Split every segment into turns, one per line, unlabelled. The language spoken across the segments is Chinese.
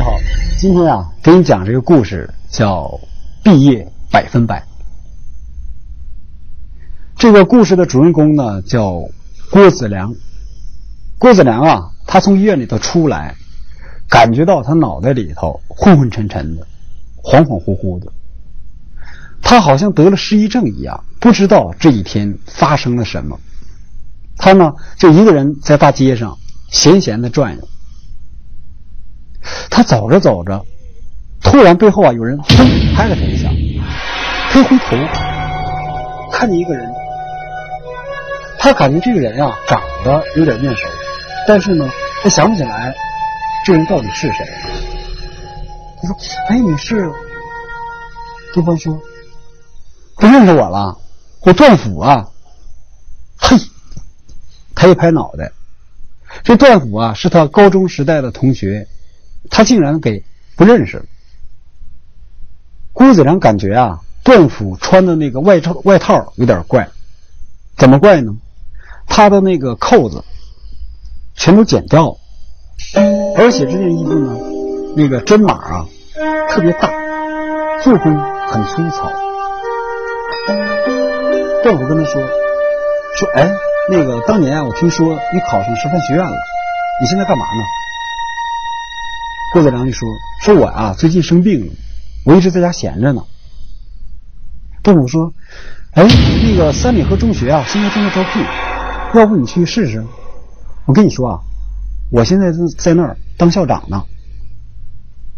你好，今天啊，给你讲这个故事叫《毕业百分百》。这个故事的主人公呢叫郭子良。郭子良啊，他从医院里头出来，感觉到他脑袋里头昏昏沉沉的，恍恍惚惚的。他好像得了失忆症一样，不知道这一天发生了什么。他呢，就一个人在大街上闲闲的转悠。他走着走着，突然背后啊有人砰拍了他一下，他回头看见一个人，他感觉这个人啊长得有点面熟，但是呢他想不起来这人到底是谁。他说：“哎，你是？”对方说：“不认识我了，我段府啊。”嘿，他一拍脑袋，这段府啊是他高中时代的同学。他竟然给不认识了。郭子良感觉啊，段府穿的那个外套外套有点怪，怎么怪呢？他的那个扣子全都剪掉了，而且这件衣服呢，那个针码啊特别大，做工很粗糙。段府跟他说：“说哎，那个当年啊，我听说你考上师范学院了，你现在干嘛呢？”郭子良就说：“说我啊，最近生病了，我一直在家闲着呢。”段武说：“哎，那个三里河中学啊，现在正在招聘，要不你去试试？我跟你说啊，我现在在在那儿当校长呢。”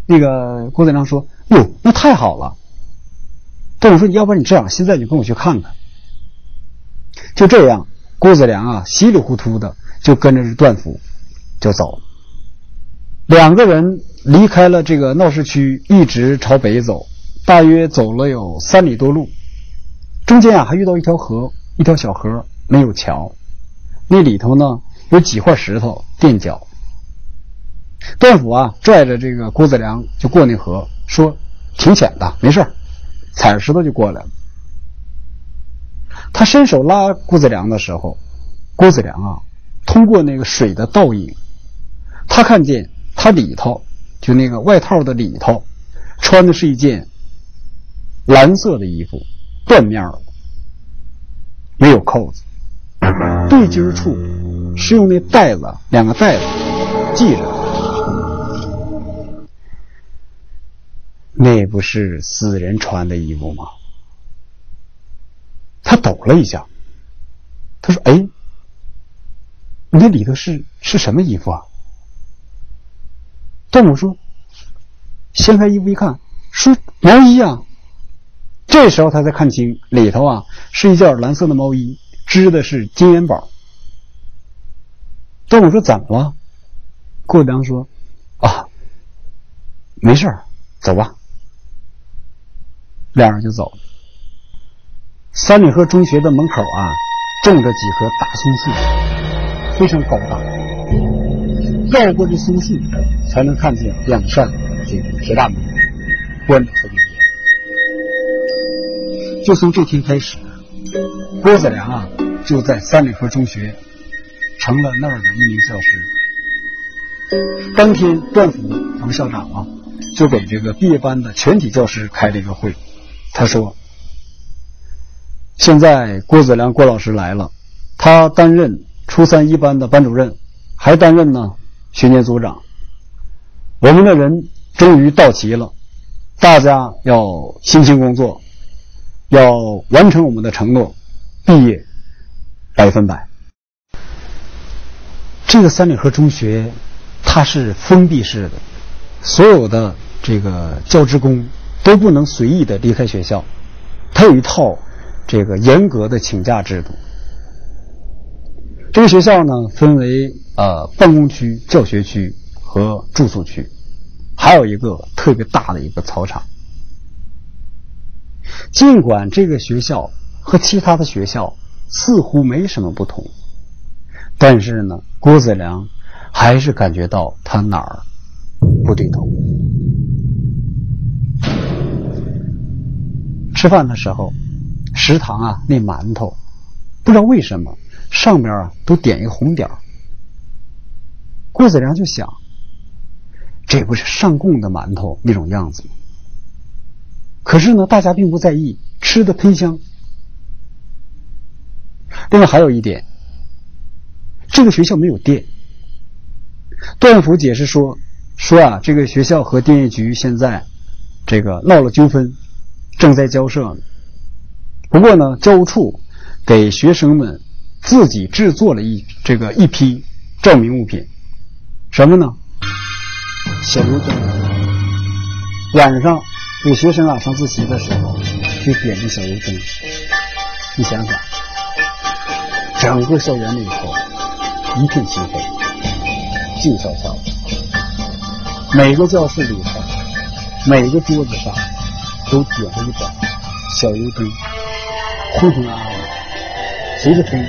那个郭子良说：“哟，那太好了。”段武说：“要不然你这样，现在就跟我去看看。”就这样，郭子良啊，稀里糊涂的就跟着段福就走了。两个人离开了这个闹市区，一直朝北走，大约走了有三里多路。中间啊，还遇到一条河，一条小河，没有桥。那里头呢，有几块石头垫脚。段府啊，拽着这个郭子良就过那河，说：“挺浅的，没事踩着石头就过来了。”他伸手拉郭子良的时候，郭子良啊，通过那个水的倒影，他看见。他里头就那个外套的里头，穿的是一件蓝色的衣服，缎面的，没有扣子，对襟处是用那带子两个带子系着。那不是死人穿的衣服吗？他抖了一下，他说：“哎，你那里头是是什么衣服啊？”段武说：“掀开衣服一看，是毛衣啊。”这时候他才看清里头啊是一件蓝色的毛衣，织的是金元宝。段武说：“怎么了？”郭良说：“啊，没事走吧。”两人就走了。三里河中学的门口啊，种着几棵大松树，非常高大。绕过这松树，才能看见两扇这铁大门，关的特别严。就从这天开始，郭子良啊，就在三里河中学成了那儿的一名教师。当天，段府王校长啊，就给这个毕业班的全体教师开了一个会。他说：“现在郭子良郭老师来了，他担任初三一班的班主任，还担任呢。”学年组长，我们的人终于到齐了，大家要辛勤工作，要完成我们的承诺，毕业百分百。这个三里河中学，它是封闭式的，所有的这个教职工都不能随意的离开学校，它有一套这个严格的请假制度。这个学校呢，分为呃办公区、教学区和住宿区，还有一个特别大的一个操场。尽管这个学校和其他的学校似乎没什么不同，但是呢，郭子良还是感觉到他哪儿不对头。吃饭的时候，食堂啊那馒头，不知道为什么。上面啊都点一个红点儿郭子良就想，这不是上供的馒头那种样子吗？可是呢，大家并不在意，吃的喷香。另外还有一点，这个学校没有电。段府解释说，说啊，这个学校和电业局现在这个闹了纠纷，正在交涉呢。不过呢，教务处给学生们自己制作了一这个一批照明物品，什么呢？小油灯。晚上给学生啊上自习的时候，就点着小油灯。你想想，整个校园里头一片漆黑。静悄悄的，每个教室里头，每个桌子上都点着一盏小油灯，昏昏暗暗的，随着风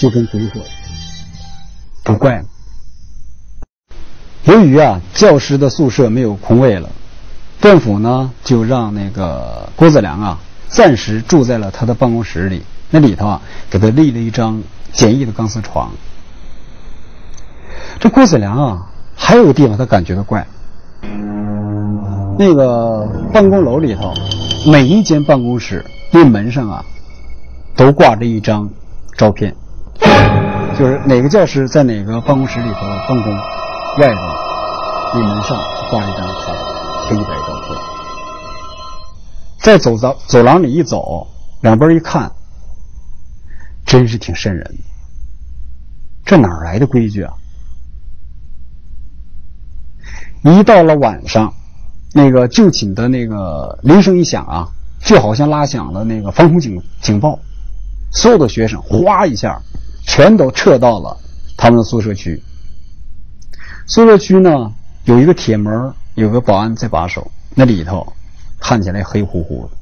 就跟鬼火。不怪了。由于啊，教师的宿舍没有空位了，政府呢就让那个郭子良啊暂时住在了他的办公室里。那里头啊，给他立了一张简易的钢丝床。这郭子良啊，还有个地方他感觉到怪。那个办公楼里头，每一间办公室那门上啊，都挂着一张照片，就是哪个教师在哪个办公室里头办公，外头那门上挂一张他的黑白照片。在走走走廊里一走，两边一看，真是挺瘆人。这哪来的规矩啊？一到了晚上，那个就寝的那个铃声一响啊，就好像拉响了那个防空警警报，所有的学生哗一下，全都撤到了他们的宿舍区。宿舍区呢有一个铁门，有个保安在把守，那里头看起来黑乎乎的。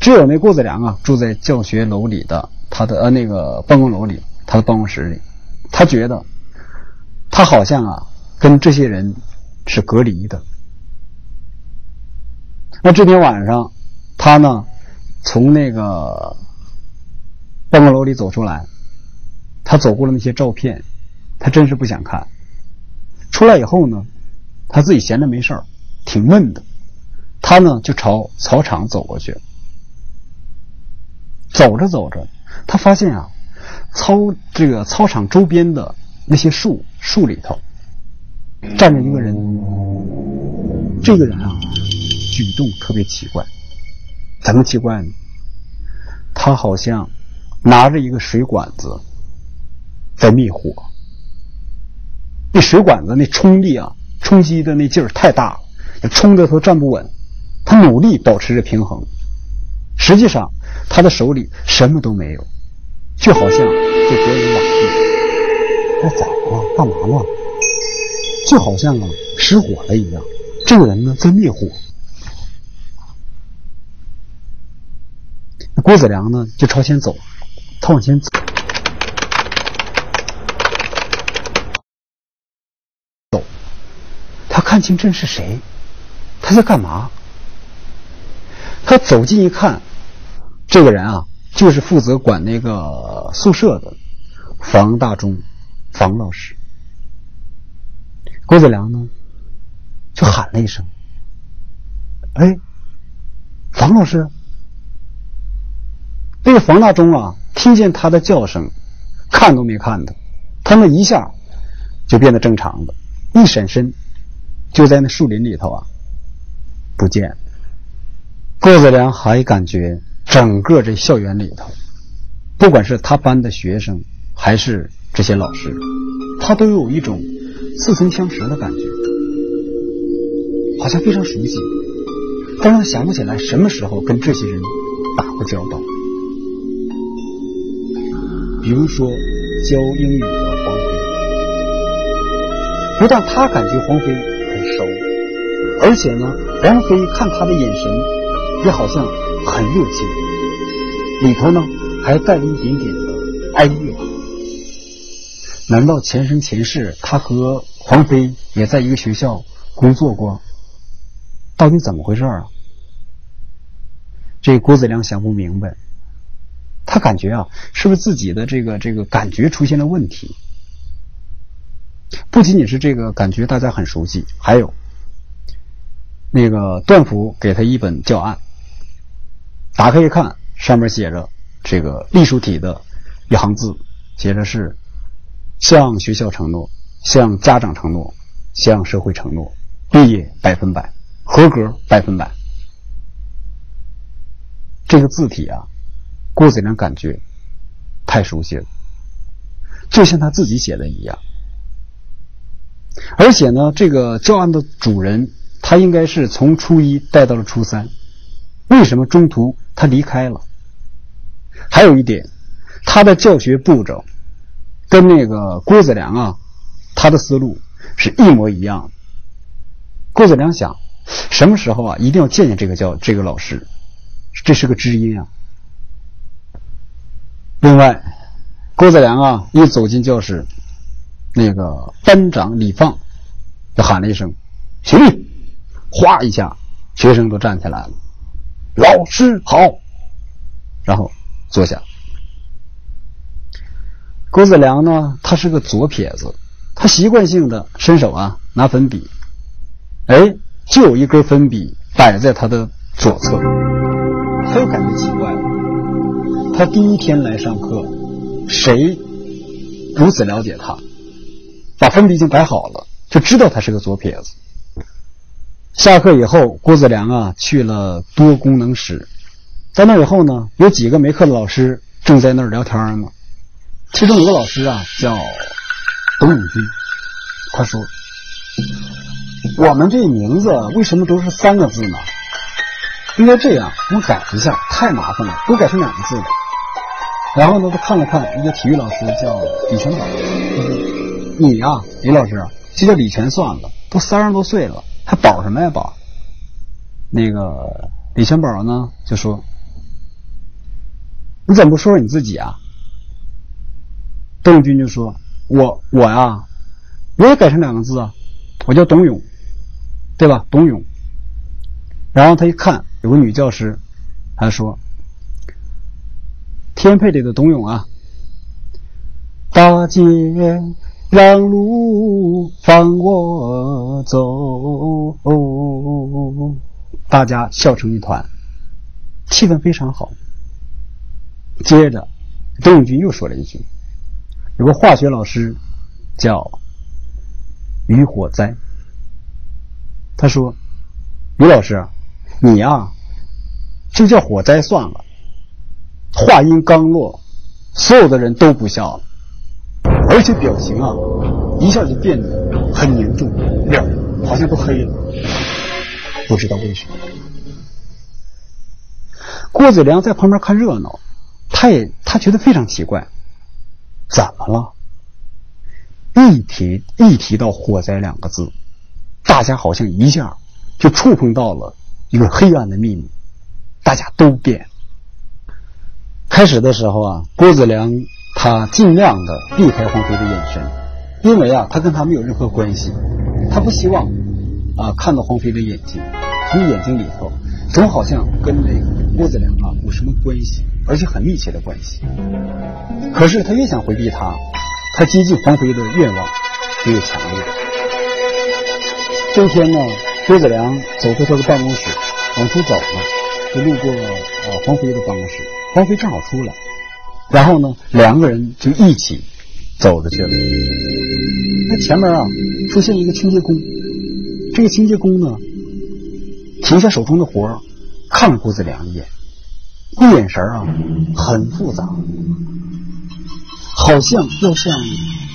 只有那郭子良啊住在教学楼里的他的呃那个办公楼里，他的办公室里，他觉得他好像啊跟这些人。是隔离的。那这天晚上，他呢从那个办公楼里走出来，他走过了那些照片，他真是不想看。出来以后呢，他自己闲着没事儿，挺闷的，他呢就朝操场走过去。走着走着，他发现啊，操这个操场周边的那些树树里头。站着一个人，这个人啊，举动特别奇怪。怎么奇怪呢？他好像拿着一个水管子在灭火。那水管子那冲力啊，冲击的那劲儿太大了，冲的他站不稳。他努力保持着平衡，实际上他的手里什么都没有，就好像在别人瓦地。他咋了？干嘛呢？就好像啊失火了一样，这个人呢在灭火。那郭子良呢就朝前走，他往前走，走，他看清这是谁，他在干嘛？他走近一看，这个人啊就是负责管那个宿舍的房大中，房老师。郭子良呢，就喊了一声：“哎，房老师！”那个房大中啊，听见他的叫声，看都没看他，他那一下就变得正常了，一闪身就在那树林里头啊不见。郭子良还感觉整个这校园里头，不管是他班的学生还是这些老师，他都有一种。似曾相识的感觉，好像非常熟悉，但是想不起来什么时候跟这些人打过交道。比如说教英语的，不但他感觉黄飞很熟，而且呢，黄飞看他的眼神也好像很热情，里头呢还带了一点点的哀怨。难道前生前世他和黄飞也在一个学校工作过？到底怎么回事啊？这郭子良想不明白，他感觉啊，是不是自己的这个这个感觉出现了问题？不仅仅是这个感觉大家很熟悉，还有那个段府给他一本教案，打开一看，上面写着这个隶书体的一行字，写着是向学校承诺，向家长承诺，向社会承诺，毕业百分百，合格百分百。这个字体啊，郭子良感觉太熟悉了，就像他自己写的一样。而且呢，这个教案的主人他应该是从初一带到了初三，为什么中途他离开了？还有一点，他的教学步骤跟那个郭子良啊，他的思路是一模一样。郭子良想，什么时候啊，一定要见见这个教这个老师。这是个知音啊！另外，郭子良啊，一走进教室，那个班长李放就喊了一声“起立”，哗一下，学生都站起来了。老师好，然后坐下。郭子良呢，他是个左撇子，他习惯性的伸手啊拿粉笔，哎，就有一根粉笔摆在他的左侧。他又感觉奇怪了。他第一天来上课，谁如此了解他？把粉笔已经摆好了，就知道他是个左撇子。下课以后，郭子良啊去了多功能室，在那以后呢，有几个没课的老师正在那儿聊天呢。其中有个老师啊叫董永军，他说：“我们这名字为什么都是三个字呢？”应该这样，我们改一下，太麻烦了，都改成两个字。然后呢，他看了看一个体育老师，叫李全宝，：“你呀，李老师，就叫李全算了，都三十多岁了，还宝什么呀宝？”那个李全宝呢，就说：“你怎么不说说你自己啊？”邓军就说：“我我呀，我也改成两个字啊，我叫董勇，对吧？董勇。”然后他一看。有个女教师，她说：“天配里的董永啊，大姐让路放我走。”大家笑成一团，气氛非常好。接着，董永军又说了一句：“有个化学老师叫于火灾。”他说：“于老师。”你呀，就叫火灾算了。话音刚落，所有的人都不笑了，而且表情啊，一下就变得很凝重，脸好像都黑了。不知道为什么。郭子良在旁边看热闹，他也他觉得非常奇怪，怎么了？一提一提到火灾两个字，大家好像一下就触碰到了。一个黑暗的秘密，大家都变。开始的时候啊，郭子良他尽量的避开黄飞的眼神，因为啊，他跟他没有任何关系，他不希望啊看到黄飞的眼睛，从眼睛里头总好像跟这个郭子良啊有什么关系，而且很密切的关系。可是他越想回避他，他接近黄飞的愿望就越强烈。这一天呢。郭子良走出他的办公室，往出走呢，就路过呃黄飞的办公室。黄飞正好出来，然后呢，两个人就一起走着去了。那前面啊，出现一个清洁工。这个清洁工呢，停下手中的活，看了郭子良一眼，那眼神啊，很复杂，好像要向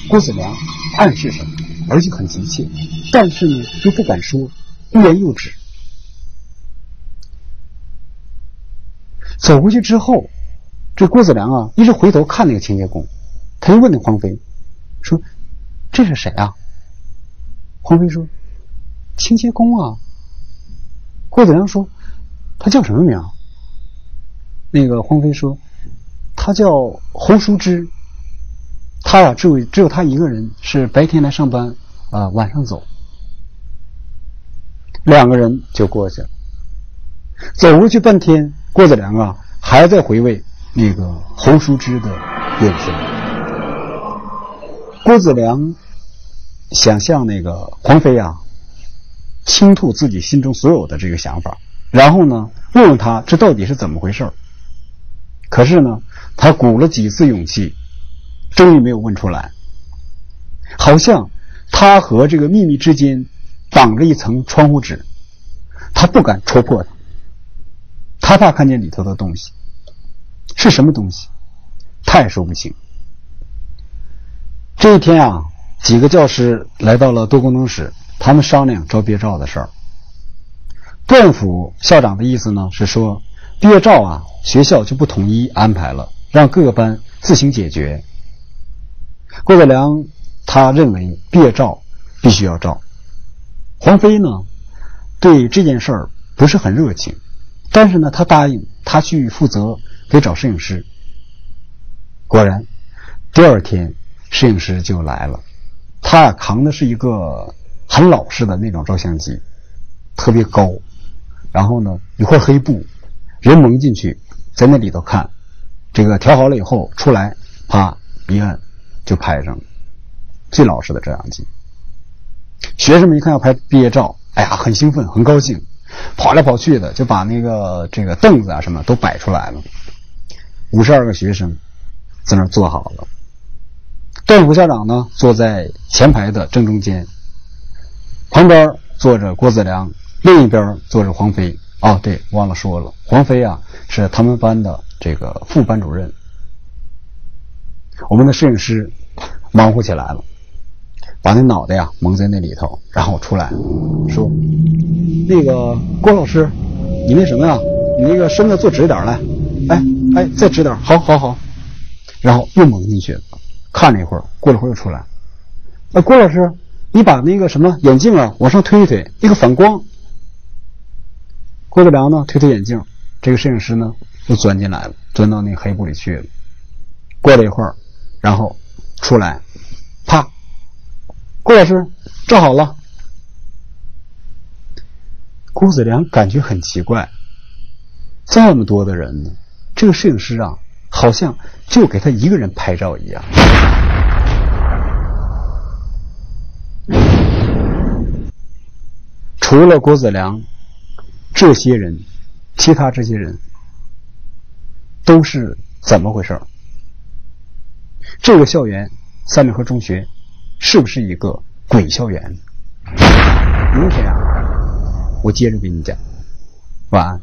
郭子良暗示什么，而且很急切，但是呢，又不敢说。欲言又止。走过去之后，这郭子良啊，一直回头看那个清洁工，他就问那黄飞说：“这是谁啊？”黄飞说：“清洁工啊。”郭子良说：“他叫什么名？”那个黄飞说：“他叫侯淑芝。他呀，只有只有他一个人是白天来上班，啊，晚上走。”两个人就过去了，走过去半天，郭子良啊还在回味那个侯淑芝的眼神。郭子良想向那个黄飞啊，倾吐自己心中所有的这个想法，然后呢，问问他这到底是怎么回事可是呢，他鼓了几次勇气，终于没有问出来。好像他和这个秘密之间绑着一层窗户纸，他不敢戳破它，他怕看见里头的东西是什么东西，他也说不清。这一天啊，几个教师来到了多功能室，他们商量招毕业照的事儿。段府校长的意思呢是说，毕业照啊，学校就不统一安排了，让各个班自行解决。郭德良他认为毕业照必须要照。黄飞呢，对这件事儿不是很热情，但是呢，他答应他去负责给找摄影师。果然，第二天。摄影师就来了，他扛的是一个很老式的那种照相机，特别高，然后呢一块黑布，人蒙进去，在那里头看，这个调好了以后出来，啪一按就拍上了，最老式的照相机。学生们一看要拍毕业照，哎呀很兴奋很高兴，跑来跑去的就把那个这个凳子啊什么都摆出来了，五十二个学生在那儿坐好了。段副校长呢，坐在前排的正中间，旁边坐着郭子良，另一边坐着黄飞。哦，对，忘了说了，黄飞啊是他们班的这个副班主任。我们的摄影师忙活起来了，把那脑袋呀蒙在那里头，然后出来说：“那个郭老师，你那什么呀？你那个身子坐直点来，哎哎，再直点，好好好。”然后又蒙进去。看了一会儿，过了会儿又出来。哎，郭老师，你把那个什么眼镜啊往上推一推，那个反光。郭德良呢，推推眼镜，这个摄影师呢又钻进来了，钻到那黑布里去了。过了一会儿，然后出来，啪，郭老师照好了。郭子良感觉很奇怪，这么多的人呢，这个摄影师啊。好像就给他一个人拍照一样。除了郭子良，这些人，其他这些人都是怎么回事？这个校园三里河中学是不是一个鬼校园？明天啊，我接着给你讲。晚安。